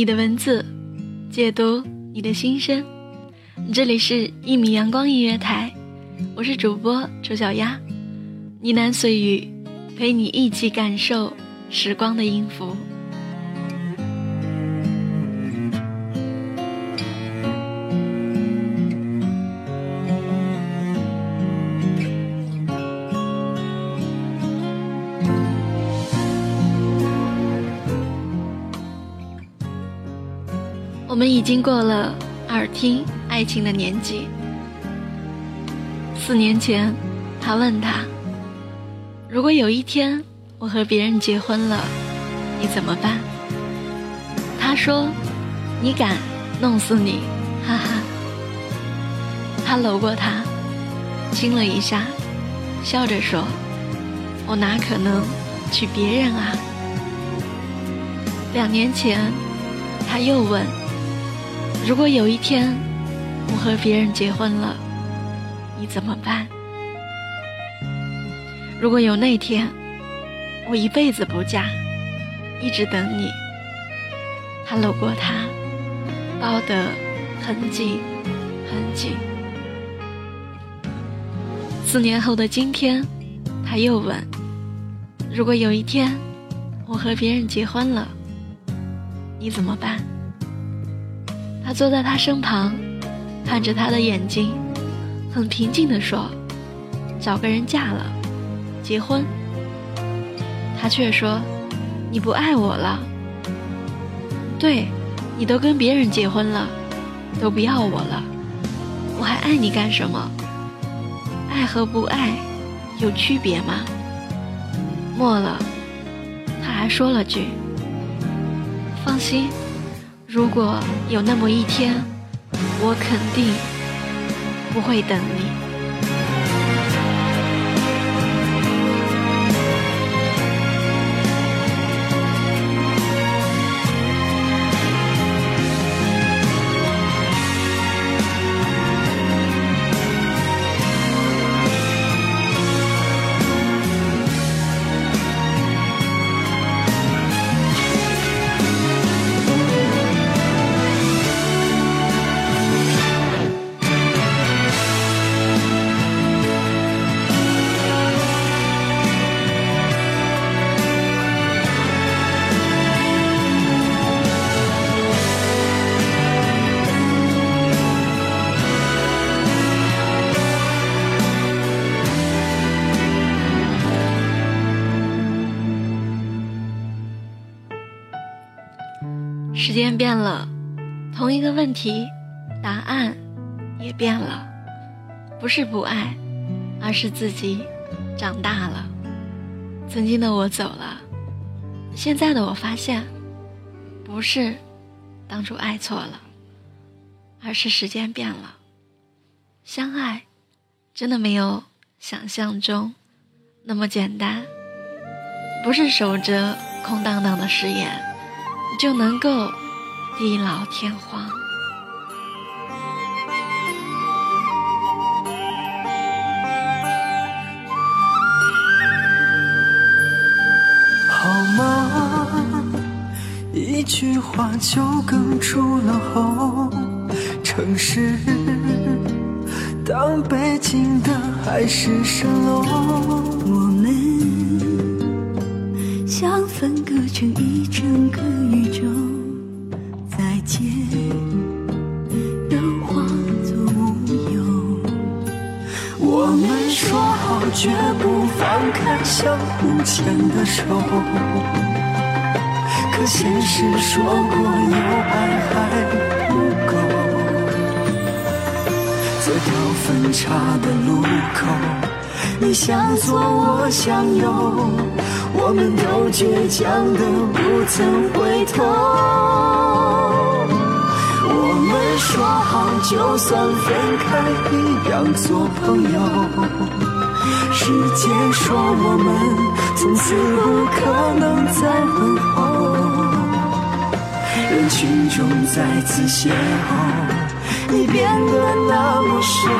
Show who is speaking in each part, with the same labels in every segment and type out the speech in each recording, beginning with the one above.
Speaker 1: 你的文字，解读你的心声。这里是《一米阳光音乐台》，我是主播丑小鸭。呢喃碎语，陪你一起感受时光的音符。我们已经过了耳听爱情的年纪。四年前，他问他：“如果有一天我和别人结婚了，你怎么办？”他说：“你敢，弄死你！”哈哈。他搂过她，亲了一下，笑着说：“我哪可能娶别人啊？”两年前，他又问。如果有一天我和别人结婚了，你怎么办？如果有那天，我一辈子不嫁，一直等你。他搂过她，抱得很紧很紧。四年后的今天，他又问：如果有一天我和别人结婚了，你怎么办？他坐在他身旁，看着他的眼睛，很平静地说：“找个人嫁了，结婚。”他却说：“你不爱我了。”对，你都跟别人结婚了，都不要我了，我还爱你干什么？爱和不爱有区别吗？末了，他还说了句：“放心。”如果有那么一天，我肯定不会等你。时间变了，同一个问题，答案也变了。不是不爱，而是自己长大了。曾经的我走了，现在的我发现，不是当初爱错了，而是时间变了。相爱真的没有想象中那么简单，不是守着空荡荡的誓言。就能够地老天荒。
Speaker 2: 好吗？一句话就哽住了喉。城市当背景的海市蜃楼，
Speaker 3: 像分割成一整个宇宙。再见，都化作乌有。我们说好。绝不放开相互牵的手，可现实说过有爱还不够。在掉分岔的路口，你向左我向右，我们都倔强的不曾回头。我们说好，就算分开，一样做朋友。时间说我们从此不可能再问候，人群中再次邂逅，你变得那么瘦，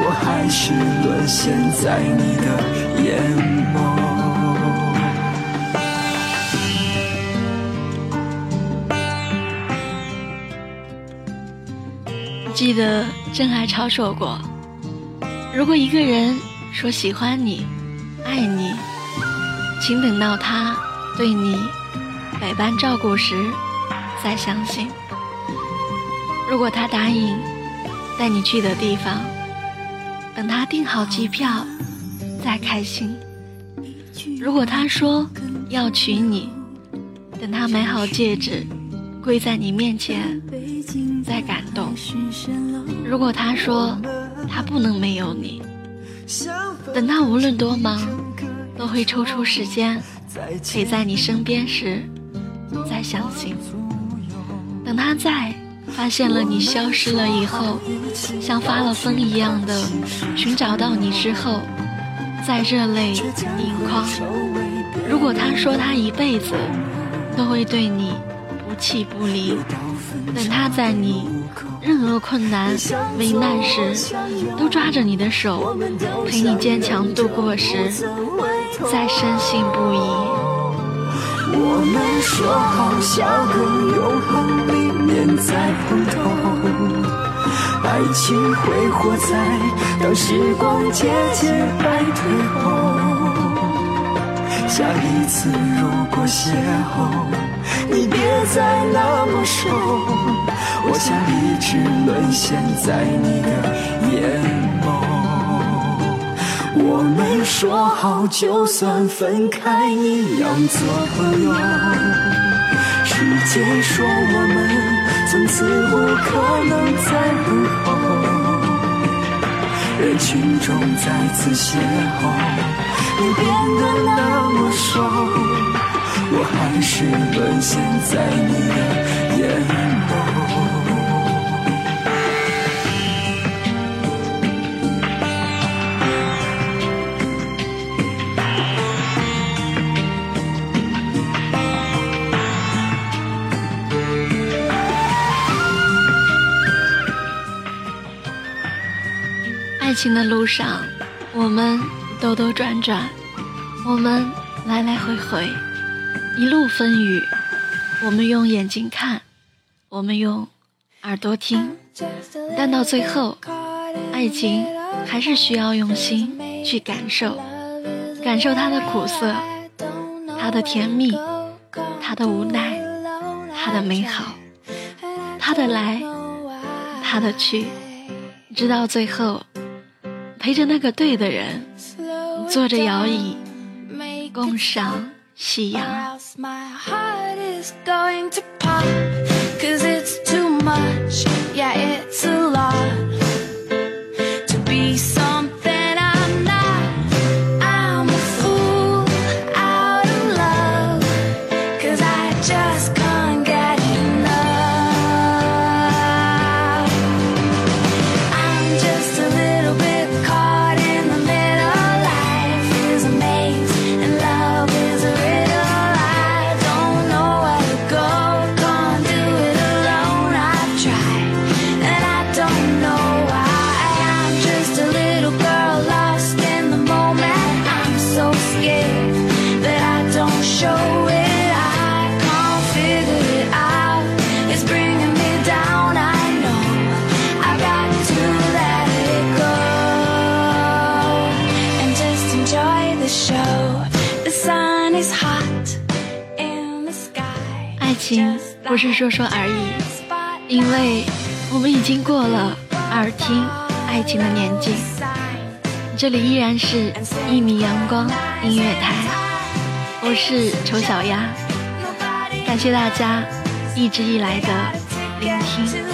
Speaker 3: 我还是沦陷在你的眼眸。
Speaker 1: 得郑海潮说过：“如果一个人说喜欢你、爱你，请等到他对你百般照顾时再相信。如果他答应带你去的地方，等他订好机票再开心。如果他说要娶你，等他买好戒指。”跪在你面前，在感动。如果他说他不能没有你，等他无论多忙，都会抽出时间陪在你身边时，再相信。等他在发现了你消失了以后，像发了疯一样的寻找到你之后，再热泪盈眶。如果他说他一辈子都会对你。弃不离，等他在你任何困难、危难时，都抓着你的手，陪你坚强度过时，再深信不疑。
Speaker 3: 我们说好笑跟永恒里面再碰头，爱情会活在当时光渐渐败退后。下一次如果邂逅。你别再那么瘦，我想一直沦陷在你的眼眸。我们说好，就算分开一样做朋友。时间说我们从此不可能再问候。人群中再次邂逅，你变得那么瘦。我还是沦陷在你的眼眸。
Speaker 1: 爱情的路上，我们兜兜转转，我们来来回回。一路风雨，我们用眼睛看，我们用耳朵听，但到最后，爱情还是需要用心去感受，感受它的苦涩，它的甜蜜，它的无奈，它的美好，它的来，它的去，直到最后，陪着那个对的人，坐着摇椅，共赏。夕阳。Cause it's too much, yeah, it's a 情不是说说而已，因为我们已经过了耳听爱情的年纪。这里依然是一米阳光音乐台，我是丑小鸭，感谢大家一直以来的聆听。